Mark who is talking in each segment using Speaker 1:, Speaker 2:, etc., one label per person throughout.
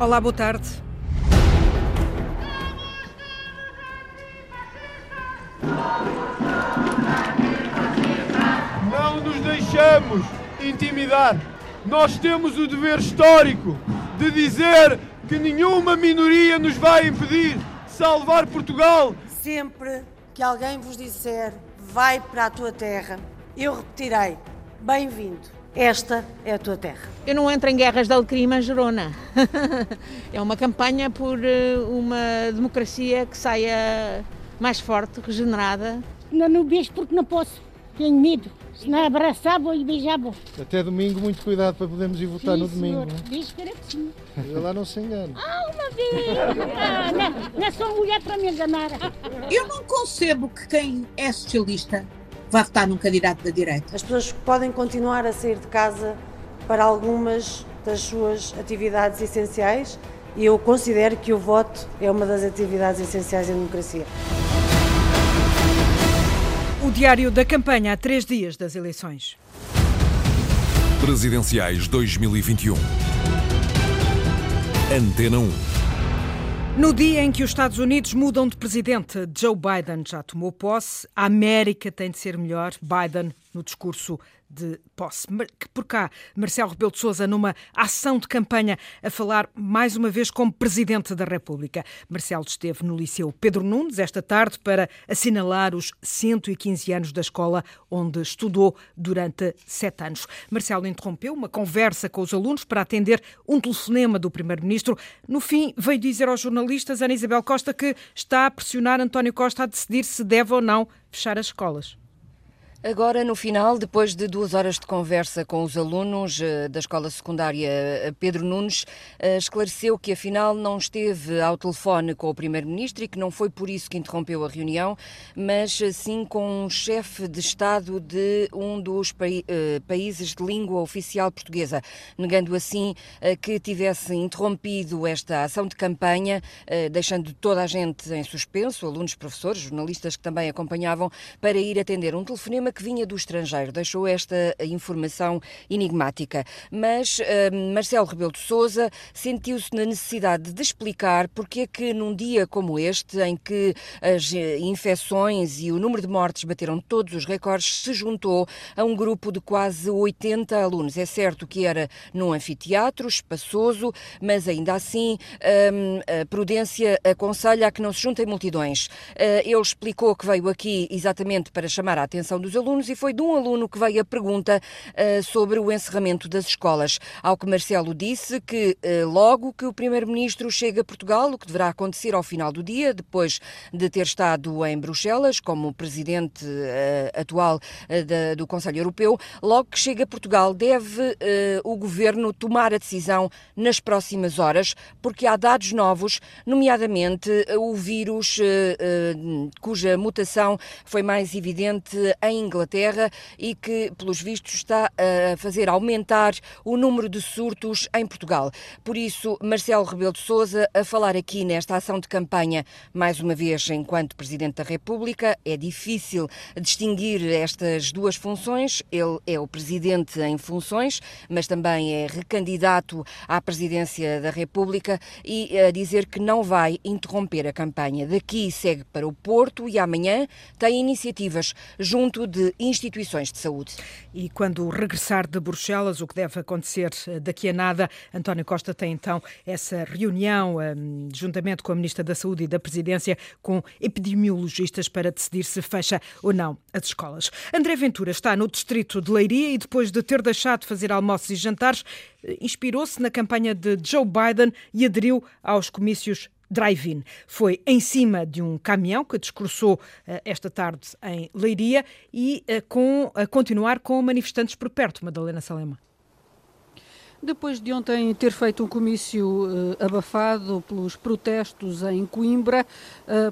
Speaker 1: Olá, boa tarde.
Speaker 2: Não nos deixamos intimidar. Nós temos o dever histórico de dizer que nenhuma minoria nos vai impedir salvar Portugal.
Speaker 3: Sempre que alguém vos disser vai para a tua terra, eu repetirei: bem-vindo. Esta é a tua terra.
Speaker 4: Eu não entro em guerras de alecrim Gerona. é uma campanha por eh, uma democracia que saia mais forte, regenerada.
Speaker 5: Não, não beijo porque não posso. Tenho medo. Se não abraçava e beijava.
Speaker 6: Até domingo, muito cuidado para podermos ir votar
Speaker 5: sim,
Speaker 6: no domingo.
Speaker 5: Diz que era que sim.
Speaker 6: Eu lá não se engana.
Speaker 5: Ah, uma vez! Ah, não, não é sou mulher para me enganar.
Speaker 7: Eu não concebo que quem é socialista vai votar num candidato da direita.
Speaker 3: As pessoas podem continuar a sair de casa para algumas das suas atividades essenciais e eu considero que o voto é uma das atividades essenciais em democracia.
Speaker 1: O diário da campanha a três dias das eleições.
Speaker 8: Presidenciais 2021. Antena 1.
Speaker 1: No dia em que os Estados Unidos mudam de presidente, Joe Biden já tomou posse, a América tem de ser melhor. Biden, no discurso de posse. Que por cá, Marcelo Rebelo de Sousa, numa ação de campanha, a falar mais uma vez como Presidente da República. Marcelo esteve no Liceu Pedro Nunes esta tarde para assinalar os 115 anos da escola onde estudou durante sete anos. Marcelo interrompeu uma conversa com os alunos para atender um telefonema do Primeiro-Ministro. No fim, veio dizer aos jornalistas, Ana Isabel Costa, que está a pressionar António Costa a decidir se deve ou não fechar as escolas.
Speaker 9: Agora, no final, depois de duas horas de conversa com os alunos eh, da escola secundária eh, Pedro Nunes, eh, esclareceu que afinal não esteve ao telefone com o Primeiro-Ministro e que não foi por isso que interrompeu a reunião, mas sim com um chefe de Estado de um dos países de língua oficial portuguesa, negando assim que tivesse interrompido esta ação de campanha, deixando toda a gente em suspenso, alunos, professores, jornalistas que também acompanhavam, para ir atender um telefonema que vinha do estrangeiro, deixou esta informação enigmática. Mas uh, Marcelo Rebelo de Sousa sentiu-se na necessidade de explicar porque é que num dia como este, em que as eh, infecções e o número de mortes bateram todos os recordes, se juntou a um grupo de quase 80 alunos. É certo que era num anfiteatro espaçoso, mas ainda assim um, a prudência aconselha a que não se juntem multidões. Uh, ele explicou que veio aqui exatamente para chamar a atenção dos alunos e foi de um aluno que veio a pergunta uh, sobre o encerramento das escolas. Ao que Marcelo disse que uh, logo que o Primeiro-Ministro chega a Portugal, o que deverá acontecer ao final do dia, depois de ter estado em Bruxelas como presidente uh, atual da, do Conselho Europeu, logo que chega a Portugal deve o governo tomar a decisão nas próximas horas, porque há dados novos, nomeadamente o vírus cuja mutação foi mais evidente em Inglaterra e que, pelos vistos, está a fazer aumentar o número de surtos em Portugal. Por isso, Marcelo Rebelo de Sousa a falar aqui nesta ação de campanha, mais uma vez, enquanto Presidente da República, é difícil distinguir estas duas funções. Ele é o Presidente em funções, mas também é recandidato à Presidência da República e a dizer que não vai interromper a campanha. Daqui segue para o Porto e amanhã tem iniciativas junto de de instituições de saúde.
Speaker 1: E quando regressar de Bruxelas, o que deve acontecer eh, daqui a nada, António Costa tem então essa reunião, um, juntamente com a Ministra da Saúde e da Presidência, com epidemiologistas para decidir se fecha ou não as escolas. André Ventura está no distrito de Leiria e depois de ter deixado de fazer almoços e jantares, eh, inspirou-se na campanha de Joe Biden e aderiu aos comícios drive-in. Foi em cima de um caminhão que discursou uh, esta tarde em Leiria e uh, com, a continuar com manifestantes por perto, Madalena Salema.
Speaker 10: Depois de ontem ter feito um comício uh, abafado pelos protestos em Coimbra,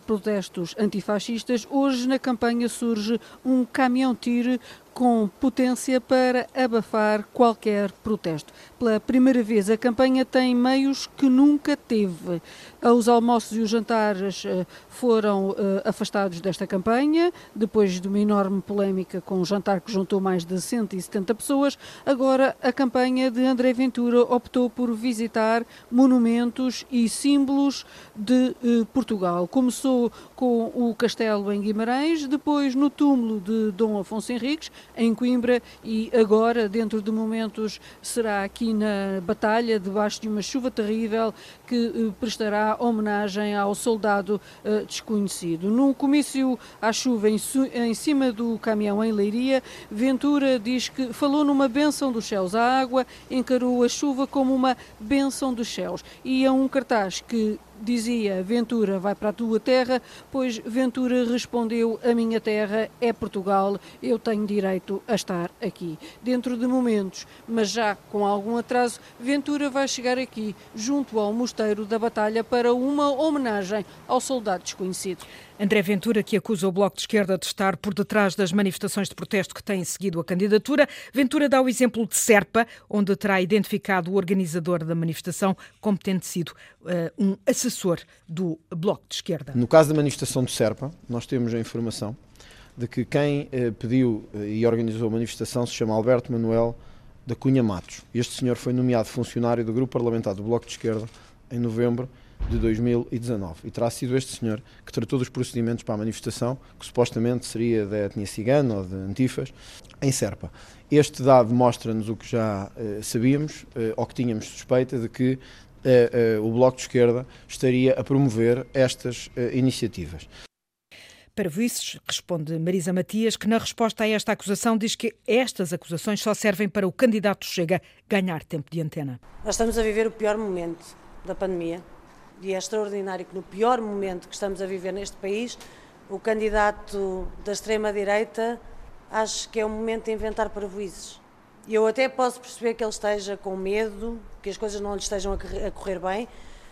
Speaker 10: protestos antifascistas, hoje na campanha surge um caminhão-tiro com potência para abafar qualquer protesto. Pela primeira vez, a campanha tem meios que nunca teve. Os almoços e os jantares eh, foram uh, afastados desta campanha, depois de uma enorme polémica com um jantar que juntou mais de 170 pessoas. Agora, a campanha de André Ventura optou por visitar monumentos e símbolos de uh, Portugal. Começou com o castelo em Guimarães, depois no túmulo de Dom Afonso Henriques, em Coimbra, e agora, dentro de momentos, será aqui na Batalha, debaixo de uma chuva terrível, que uh, prestará homenagem ao soldado desconhecido. Num comício à chuva em, cima do caminhão em Leiria, Ventura diz que falou numa benção dos céus. A água encarou a chuva como uma benção dos céus. E é um cartaz que dizia Ventura vai para a tua terra, pois Ventura respondeu a minha terra é Portugal, eu tenho direito a estar aqui. Dentro de momentos, mas já com algum atraso, Ventura vai chegar aqui, junto ao Mosteiro da Batalha, para uma homenagem ao soldado desconhecido.
Speaker 1: André Ventura, que acusa o Bloco de Esquerda de estar por detrás das manifestações de protesto que têm seguido a candidatura. Ventura dá o exemplo de Serpa, onde terá identificado o organizador da manifestação como tendo sido uh, um assessor do Bloco de Esquerda.
Speaker 11: No caso da manifestação de Serpa, nós temos a informação de que quem uh, pediu uh, e organizou a manifestação se chama Alberto Manuel da Cunha Matos. Este senhor foi nomeado funcionário do Grupo Parlamentar do Bloco de Esquerda em novembro de 2019. E terá sido este senhor que tratou dos procedimentos para a manifestação, que supostamente seria da etnia cigana ou de antifas, em Serpa. Este dado mostra-nos o que já eh, sabíamos, eh, ou que tínhamos suspeita, de que eh, o Bloco de Esquerda estaria a promover estas iniciativas.
Speaker 1: Para vices, responde Marisa Matias, que na resposta a esta acusação diz que estas acusações só servem para o candidato Chega ganhar tempo de antena.
Speaker 3: Nós estamos a viver o pior momento da pandemia e é extraordinário que no pior momento que estamos a viver neste país, o candidato da extrema-direita acho que é o momento de inventar parvoízes. E eu até posso perceber que ele esteja com medo, que as coisas não lhe estejam a correr bem,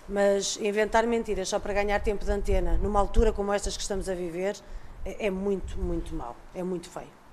Speaker 3: mas inventar mentiras só para ganhar tempo de antena, numa altura como estas que estamos a viver, é, é muito, muito mau, é muito feio.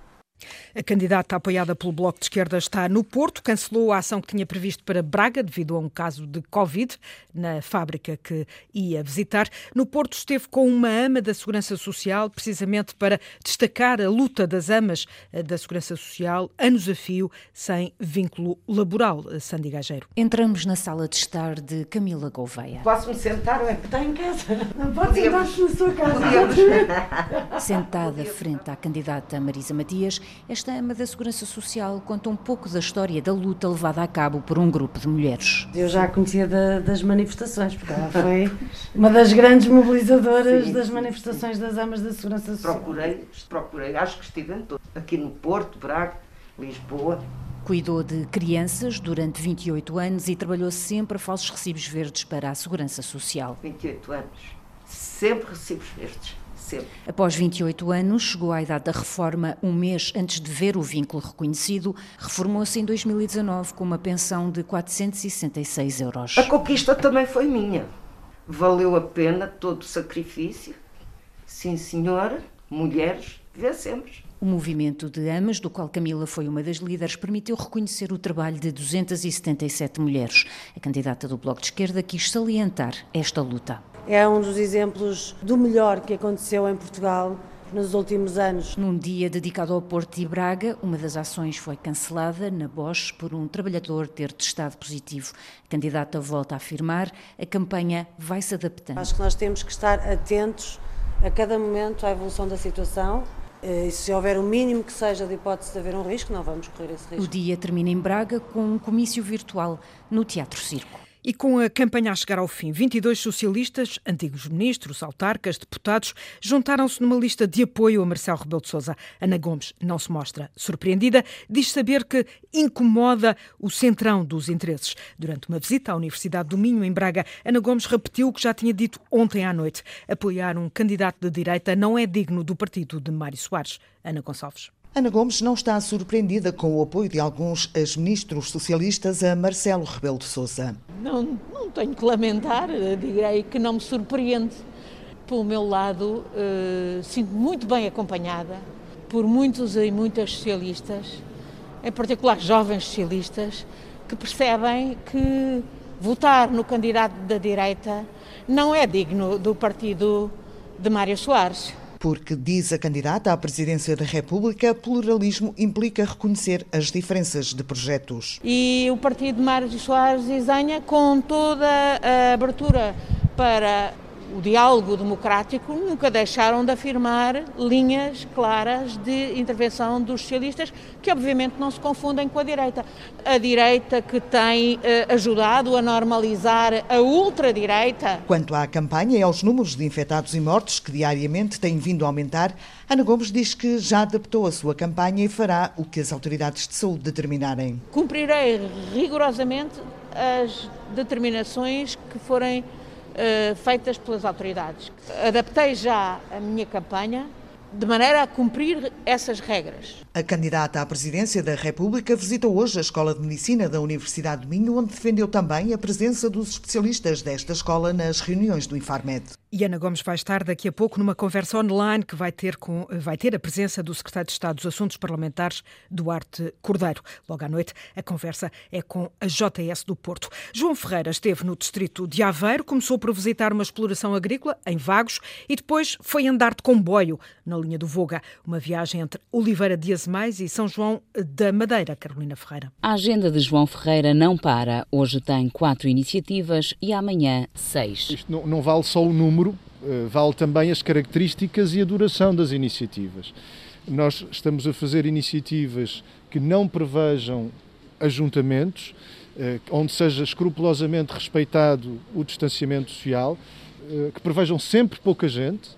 Speaker 1: A candidata apoiada pelo Bloco de Esquerda está no Porto, cancelou a ação que tinha previsto para Braga devido a um caso de Covid na fábrica que ia visitar. No Porto esteve com uma ama da Segurança Social, precisamente para destacar a luta das amas eh, da Segurança Social, anos a fio, sem vínculo laboral. Eh, Sandy Gageiro.
Speaker 12: Entramos na sala de estar de Camila Gouveia.
Speaker 13: Posso-me sentar ou é que está em casa?
Speaker 3: Não pode sentar-se na sua casa.
Speaker 12: Sentada frente à candidata Marisa Matias, esta ama da Segurança Social conta um pouco da história da luta levada a cabo por um grupo de mulheres.
Speaker 3: Eu já a conhecia da, das manifestações, porque ela foi uma das grandes mobilizadoras Sim. das manifestações das amas da Segurança Social.
Speaker 13: Procurei, procurei, acho que estive em todo. Aqui no Porto, Braga, Lisboa.
Speaker 12: Cuidou de crianças durante 28 anos e trabalhou sempre a falsos recibos verdes para a Segurança Social.
Speaker 13: 28 anos. Sempre recibos verdes
Speaker 12: Após 28 anos, chegou à idade da reforma um mês antes de ver o vínculo reconhecido, reformou-se em 2019 com uma pensão de 466 euros.
Speaker 13: A conquista também foi minha. Valeu a pena todo o sacrifício. Sim, senhora, mulheres, vencemos.
Speaker 12: O movimento de Amas, do qual Camila foi uma das líderes, permitiu reconhecer o trabalho de 277 mulheres. A candidata do Bloco de Esquerda quis salientar esta luta
Speaker 3: é um dos exemplos do melhor que aconteceu em Portugal nos últimos anos.
Speaker 12: Num dia dedicado ao Porto de Braga, uma das ações foi cancelada na Bosch por um trabalhador ter testado positivo. A candidata volta a afirmar, a campanha vai se adaptando.
Speaker 3: Acho que nós temos que estar atentos a cada momento à evolução da situação. Eh, e se houver o mínimo que seja de hipótese de haver um risco, não vamos correr esse risco.
Speaker 12: O dia termina em Braga com um comício virtual no Teatro Circo.
Speaker 1: E com a campanha a chegar ao fim, 22 socialistas, antigos ministros, autarcas, deputados, juntaram-se numa lista de apoio a Marcelo Rebelo de Sousa. Ana Gomes não se mostra surpreendida, diz saber que incomoda o centrão dos interesses. Durante uma visita à Universidade do Minho, em Braga, Ana Gomes repetiu o que já tinha dito ontem à noite. Apoiar um candidato de direita não é digno do partido de Mário Soares. Ana Gonçalves.
Speaker 14: Ana Gomes não está surpreendida com o apoio de alguns ex-ministros socialistas a Marcelo Rebelo de Sousa.
Speaker 4: Não, não tenho que lamentar, direi que não me surpreende. Pelo meu lado, uh, sinto muito bem acompanhada por muitos e muitas socialistas, em particular jovens socialistas, que percebem que votar no candidato da direita não é digno do partido de Mário Soares.
Speaker 14: Porque, diz a candidata à presidência da República, pluralismo implica reconhecer as diferenças de projetos.
Speaker 4: E o partido de Mário Soares Isanha, com toda a abertura para o diálogo democrático, nunca deixaram de afirmar linhas claras de intervenção dos socialistas, que obviamente não se confundem com a direita. A direita que tem eh, ajudado a normalizar a ultradireita.
Speaker 14: Quanto à campanha e aos números de infectados e mortos que diariamente têm vindo a aumentar, Ana Gomes diz que já adaptou a sua campanha e fará o que as autoridades de saúde determinarem.
Speaker 4: Cumprirei rigorosamente as determinações que forem uh, feitas pelas autoridades. Adaptei já a minha campanha de maneira a cumprir essas regras.
Speaker 14: A candidata à presidência da República visitou hoje a Escola de Medicina da Universidade de Minho, onde defendeu também a presença dos especialistas desta escola nas reuniões do Infarmed.
Speaker 1: E Ana Gomes vai estar daqui a pouco numa conversa online que vai ter, com, vai ter a presença do secretário de Estado dos Assuntos Parlamentares, Duarte Cordeiro. Logo à noite, a conversa é com a JS do Porto. João Ferreira esteve no distrito de Aveiro, começou por visitar uma exploração agrícola em Vagos e depois foi andar de comboio na linha do Voga, uma viagem entre Oliveira de Azemais e São João da Madeira. Carolina Ferreira.
Speaker 15: A agenda de João Ferreira não para. Hoje tem quatro iniciativas e amanhã seis.
Speaker 6: Isto não, não vale só o número número, eh, vale também as características e a duração das iniciativas. Nós estamos a fazer iniciativas que não prevejam ajuntamentos, eh, onde seja escrupulosamente respeitado o distanciamento social, eh, que prevejam sempre pouca gente,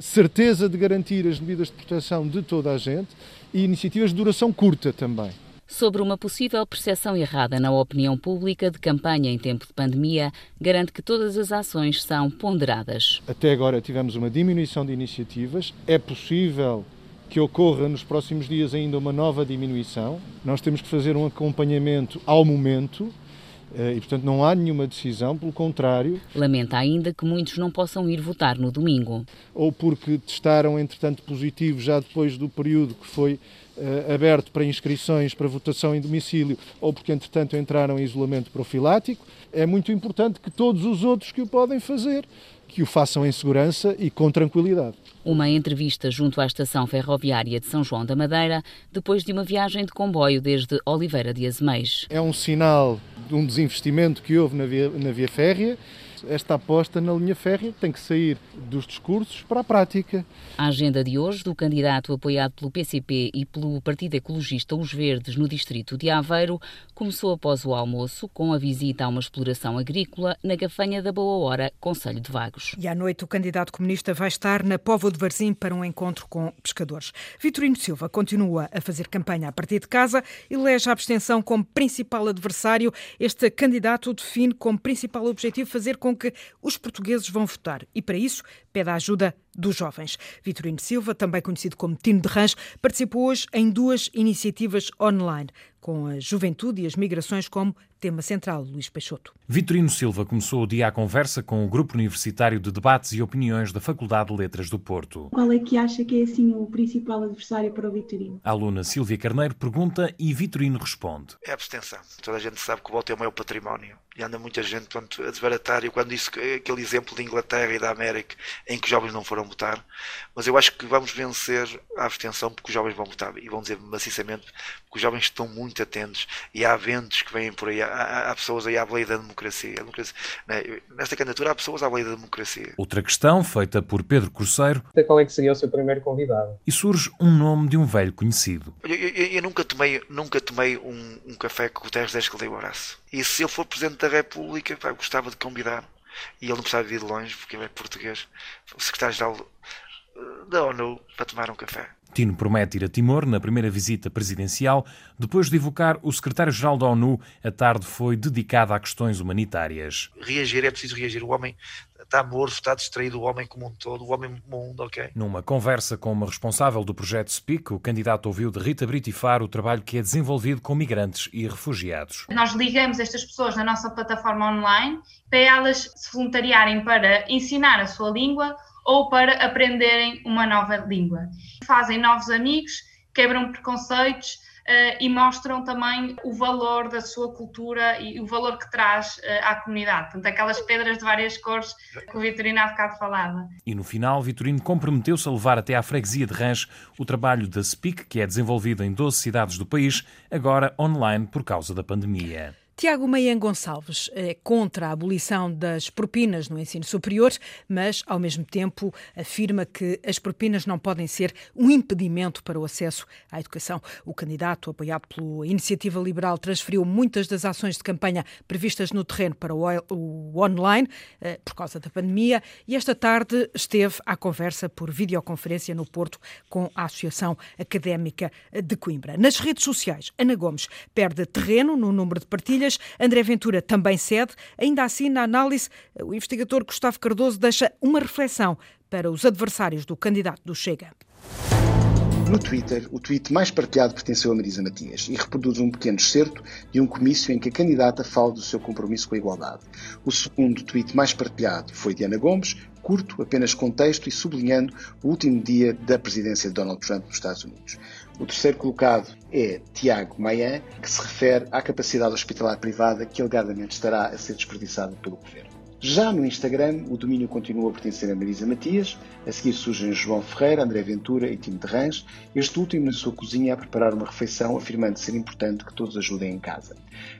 Speaker 6: certeza de garantir as medidas de proteção de toda a gente e iniciativas de duração curta também
Speaker 15: sobre uma possível percepção errada na opinião pública de campanha em tempo de pandemia, garante que todas as ações são ponderadas.
Speaker 6: Até agora tivemos uma diminuição de iniciativas. É possível que ocorra nos próximos dias ainda uma nova diminuição. Nós temos que fazer um acompanhamento ao momento. Eh, e, portanto, não há nenhuma decisão, pelo contrário.
Speaker 15: Lamenta ainda que muitos não possam ir votar no domingo.
Speaker 6: Ou porque testaram, entretanto, positivo já depois do período que foi aberto para inscrições para votação em domicílio ou porque, entretanto, entraram em isolamento profilático. É muito importante que todos os outros que o podem fazer, que o façam em segurança e com tranquilidade.
Speaker 15: Uma entrevista junto à estação ferroviária de São João da Madeira, depois de uma viagem de comboio desde Oliveira de Azeméis.
Speaker 6: É um sinal de um desinvestimento que houve na via, na via férrea esta aposta na linha férrea tem que sair dos discursos para a prática.
Speaker 15: A agenda de hoje do candidato apoiado pelo PCP e pelo Partido Ecologista Os Verdes no distrito de Aveiro começou após o almoço com a visita a uma exploração agrícola na Gafanha da Boa Hora, Conselho de Vagos.
Speaker 1: E à noite o candidato comunista vai estar na Póvoa de Varzim para um encontro com pescadores. Vitorino Silva continua a fazer campanha a partir de casa e elege a abstenção como principal adversário. Este candidato define como principal objetivo fazer com que os portugueses vão votar e, para isso, pede a ajuda dos jovens. Vitorino Silva, também conhecido como Tino de Rãs, participou hoje em duas iniciativas online, com a juventude e as migrações como tema central, Luís Peixoto.
Speaker 16: Vitorino Silva começou o dia à conversa com o Grupo Universitário de Debates e Opiniões da Faculdade de Letras do Porto.
Speaker 17: Qual é que acha que é assim o principal adversário para o Vitorino?
Speaker 16: A aluna Silvia Carneiro pergunta e Vitorino responde.
Speaker 18: É a abstenção. Toda a gente sabe que o voto é o maior património e anda muita gente pronto, a desbaratar. Eu quando disse aquele exemplo de Inglaterra e da América em que os jovens não foram votar, mas eu acho que vamos vencer a abstenção porque os jovens vão votar e vão dizer maciçamente porque os jovens estão muito atentos e há ventos que vêm por aí, há, há pessoas aí à lei da democracia. democracia né? Nesta candidatura há pessoas à lei da democracia.
Speaker 16: Outra questão feita por Pedro Cruzeiro.
Speaker 19: Qual é que seria o seu primeiro convidado?
Speaker 16: E surge um nome de um velho conhecido.
Speaker 18: Eu, eu, eu nunca tomei, nunca tomei um, um café com o Teres 10 que dei o abraço. E se ele for Presidente da República, pá, gostava de convidar. E ele não precisava vir de longe, porque ele é português. O secretário-geral da ONU para tomar um café.
Speaker 16: Tino promete ir a Timor na primeira visita presidencial. Depois de evocar o secretário-geral da ONU, a tarde foi dedicada a questões humanitárias.
Speaker 18: Reagir, é preciso reagir. O homem está morto, está distraído, o homem como um todo, o homem mundo, ok?
Speaker 16: Numa conversa com uma responsável do projeto SPIC, o candidato ouviu de Rita Brito Faro o trabalho que é desenvolvido com migrantes e refugiados.
Speaker 20: Nós ligamos estas pessoas na nossa plataforma online para elas se voluntariarem para ensinar a sua língua ou para aprenderem uma nova língua. Fazem novos amigos, quebram preconceitos uh, e mostram também o valor da sua cultura e o valor que traz uh, à comunidade. Portanto, aquelas pedras de várias cores que o Vitorino há bocado falava.
Speaker 16: E no final, Vitorino comprometeu-se a levar até à freguesia de Rãs o trabalho da SPIC, que é desenvolvido em 12 cidades do país, agora online por causa da pandemia.
Speaker 1: Tiago Meian Gonçalves é contra a abolição das propinas no ensino superior, mas, ao mesmo tempo, afirma que as propinas não podem ser um impedimento para o acesso à educação. O candidato, apoiado pela Iniciativa Liberal, transferiu muitas das ações de campanha previstas no terreno para o online eh, por causa da pandemia e esta tarde esteve à conversa por videoconferência no Porto com a Associação Académica de Coimbra. Nas redes sociais, Ana Gomes perde terreno no número de partilhas André Ventura também cede. Ainda assim, na análise, o investigador Gustavo Cardoso deixa uma reflexão para os adversários do candidato do Chega.
Speaker 21: No Twitter, o tweet mais partilhado pertenceu a Marisa Matias e reproduz um pequeno excerto de um comício em que a candidata fala do seu compromisso com a igualdade. O segundo tweet mais partilhado foi de Ana Gomes, curto, apenas com texto e sublinhando o último dia da presidência de Donald Trump nos Estados Unidos. O terceiro colocado é Tiago Maia, que se refere à capacidade hospitalar privada que alegadamente estará a ser desperdiçada pelo governo. Já no Instagram, o domínio continua a pertencer a Marisa Matias, a seguir surgem João Ferreira, André Ventura e Timo de Rãs, este último na sua cozinha a preparar uma refeição, afirmando ser importante que todos ajudem em casa.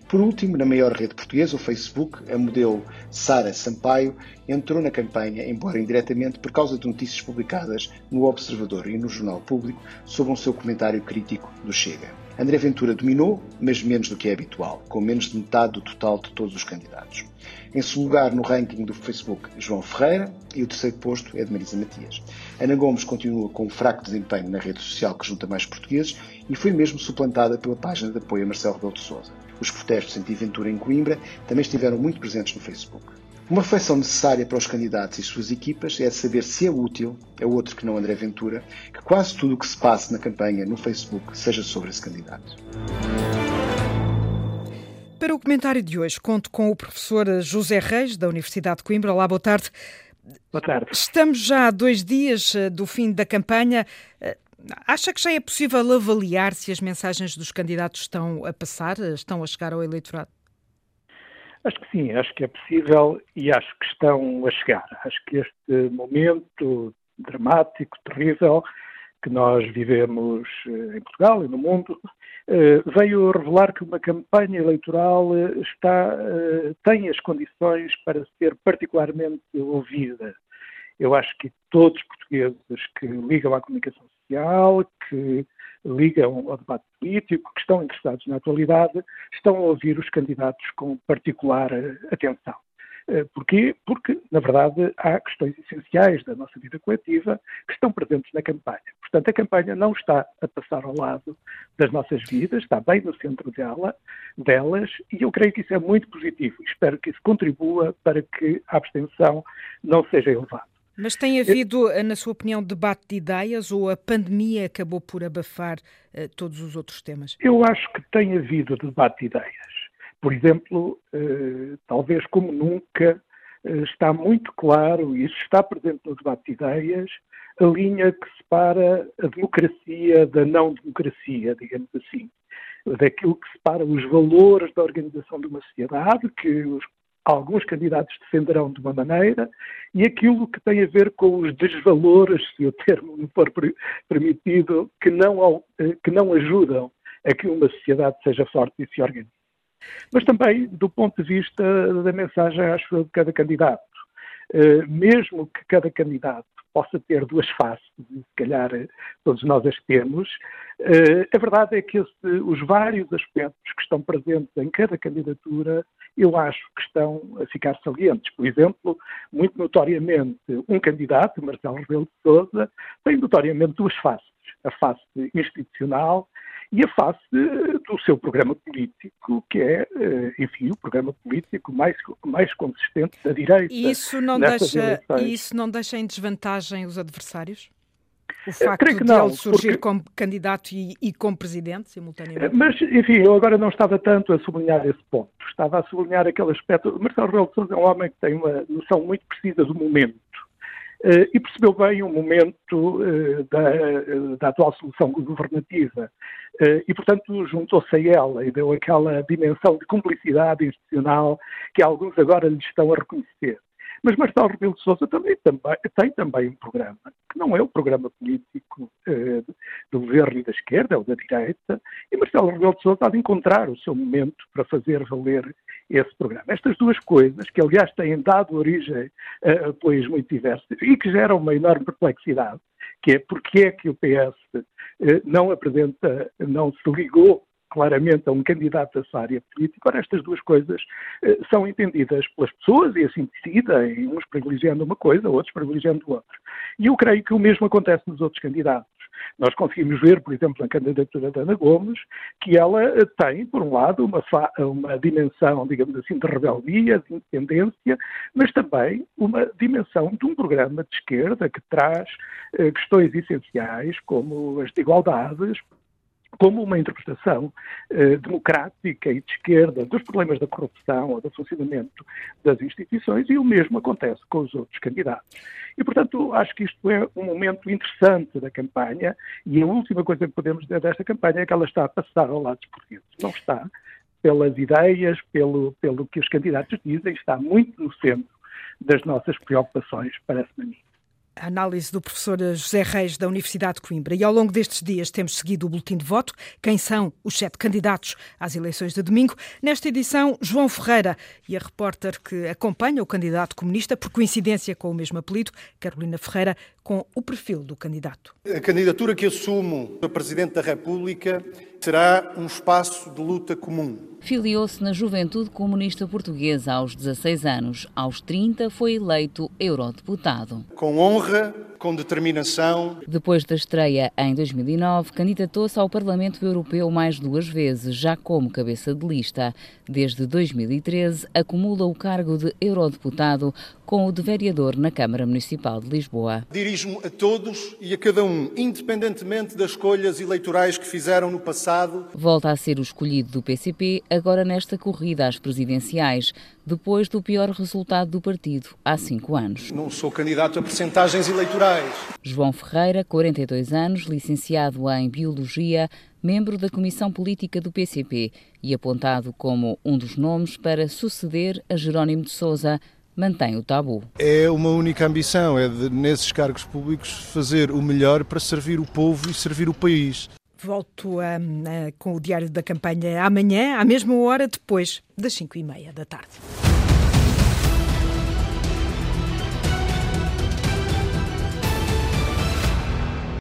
Speaker 21: Por último, na maior rede portuguesa, o Facebook, a modelo Sara Sampaio entrou na campanha, embora indiretamente, por causa de notícias publicadas no Observador e no Jornal Público sobre um seu comentário crítico do Chega. André Ventura dominou, mas menos do que é habitual, com menos de metade do total de todos os candidatos. Em segundo lugar, no ranking do Facebook, João Ferreira e o terceiro posto é de Marisa Matias. Ana Gomes continua com um fraco desempenho na rede social que junta mais portugueses e foi mesmo suplantada pela página de apoio a Marcelo Rebelo de Sousa. Os protestos anti-Ventura em Coimbra também estiveram muito presentes no Facebook. Uma reflexão necessária para os candidatos e suas equipas é saber se é útil, é outro que não André Ventura, que quase tudo o que se passe na campanha no Facebook seja sobre esse candidato.
Speaker 1: Para o comentário de hoje, conto com o professor José Reis, da Universidade de Coimbra. Olá, boa tarde.
Speaker 22: Boa tarde.
Speaker 1: Estamos já a dois dias eh, do fim da campanha. Eh, acha que já é possível avaliar se as mensagens dos candidatos estão a passar, eh, estão a chegar ao eleitorado?
Speaker 22: Acho que sim, acho que é possível e acho que estão a chegar. Acho que este momento dramático, terrível, que nós vivemos em Portugal e no mundo, eh, veio revelar que uma campanha eleitoral eh, está, eh, tem as condições para ser particularmente ouvida. Eu acho que todos os portugueses que ligam à comunicação social, que ligam ao debate político, que estão interessados na atualidade, estão a ouvir os candidatos com particular atenção. Eh, porquê? Porque, na verdade, há questões essenciais da nossa vida coletiva que estão presentes na campanha. Portanto, a campanha não está a passar ao lado das nossas vidas, está bem no centro dela, delas, e eu creio que isso é muito positivo. Espero que isso contribua para que a abstenção não seja elevada.
Speaker 1: Mas tem havido, eh, na sua opinião, debate de ideias ou a pandemia acabou por abafar uh, todos os outros temas?
Speaker 22: Eu acho que tem havido debate de ideias. Por exemplo, eh, talvez como nunca, eh, está muito claro, e isso está presente no debate de ideias, a linha que separa a democracia da não-democracia, digamos assim. Daquilo que separa os valores da organização de uma sociedade, que os, alguns candidatos defenderão de uma maneira, e aquilo que tem a ver com os desvalores, se o termo me for permitido, que não, eh, que não ajudam a que uma sociedade seja forte e se organize mas também do ponto de vista da mensagem, acho, de cada candidato. Uh, mesmo que cada candidato possa ter duas faces, e se calhar todos nós as temos, a verdade é que esse, os vários aspectos que estão presentes em cada candidatura, eu acho que estão a ficar salientes. Por exemplo, muito notoriamente, um candidato, Marcelo Rebelo de Sousa, tem notoriamente duas faces. A face institucional e a face do seu programa político, que é, eh, enfim, o programa político mais, mais consistente da direita.
Speaker 1: E isso não, deixa, isso não deixa em desvantagem os adversários? O eh, facto de
Speaker 22: não,
Speaker 1: ele surgir porque... como candidato e, e como presidente, simultaneamente?
Speaker 22: Mas, enfim, eu agora não estava tanto a sublinhar esse ponto. Estava a sublinhar aquele aspecto. Marcelo Rebelo de Sousa é um homem que tem uma noção muito precisa do momento uh, e percebeu bem o momento uh, da, da, atual solução governativa. e, portanto, juntou-se a ela e deu aquela dimensão de cumplicidade institucional que alguns agora lhe estão a reconhecer. Mas Marcelo Rebelo de Sousa também, também, tem também um programa, que não é o programa político eh, do governo e da esquerda ou da direita, e Marcelo Rebelo de Sousa há de encontrar o seu momento para fazer valer esse programa. Estas duas coisas, que aliás têm dado origem a apoios muito diversos e que geram uma enorme perplexidade, que é porque é que o PS eh, não apresenta, não se ligou claramente a um candidato da sua área política. Ora, estas duas coisas eh, são entendidas pelas pessoas e assim decidem, uns privilegiando uma coisa, outros privilegiando outra. E eu creio que o mesmo acontece nos outros candidatos. Nós conseguimos ver, por exemplo, na candidatura da Ana Gomes, que ela eh, tem, por um lado, uma, uma dimensão, digamos assim, de rebeldia, de independência, mas também uma dimensão de um programa de esquerda que traz eh, questões essenciais como as de igualdades, como uma interpretação eh, democrática e de esquerda dos problemas da corrupção ou do funcionamento das instituições, e o mesmo acontece com os outros candidatos. E, portanto, acho que isto é um momento interessante da campanha, e a última coisa que podemos dizer desta campanha é que ela está a passar ao lado dos portugueses. Não está pelas ideias, pelo, pelo que os candidatos dizem, está muito no centro das nossas preocupações, parece-me a mim.
Speaker 1: A análise do professor José Reis da Universidade de Coimbra. E ao longo destes dias temos seguido o boletim de voto. Quem são os sete candidatos às eleições de domingo? Nesta edição, João Ferreira e a repórter que acompanha o candidato comunista, por coincidência com o mesmo apelido, Carolina Ferreira, com o perfil do candidato.
Speaker 23: A candidatura que assumo a Presidente da República será um espaço de luta comum.
Speaker 15: Filiou-se na Juventude Comunista Portuguesa aos 16 anos. Aos 30 foi eleito eurodeputado.
Speaker 23: Com honra, com determinação.
Speaker 15: Depois da estreia em 2009, candidatou-se ao Parlamento Europeu mais duas vezes, já como cabeça de lista. Desde 2013, acumula o cargo de eurodeputado com o de vereador na Câmara Municipal de Lisboa.
Speaker 23: A todos e a cada um, independentemente das escolhas eleitorais que fizeram no passado.
Speaker 15: Volta a ser o escolhido do PCP, agora nesta corrida às presidenciais, depois do pior resultado do partido há cinco anos.
Speaker 23: Não sou candidato a percentagens eleitorais.
Speaker 15: João Ferreira, 42 anos, licenciado em Biologia, membro da Comissão Política do PCP e apontado como um dos nomes para suceder a Jerónimo de Sousa mantém o tabu.
Speaker 6: É uma única ambição, é de, nesses cargos públicos fazer o melhor para servir o povo e servir o país.
Speaker 1: Volto a, a, com o Diário da Campanha amanhã, à mesma hora, depois das 5 e meia da tarde.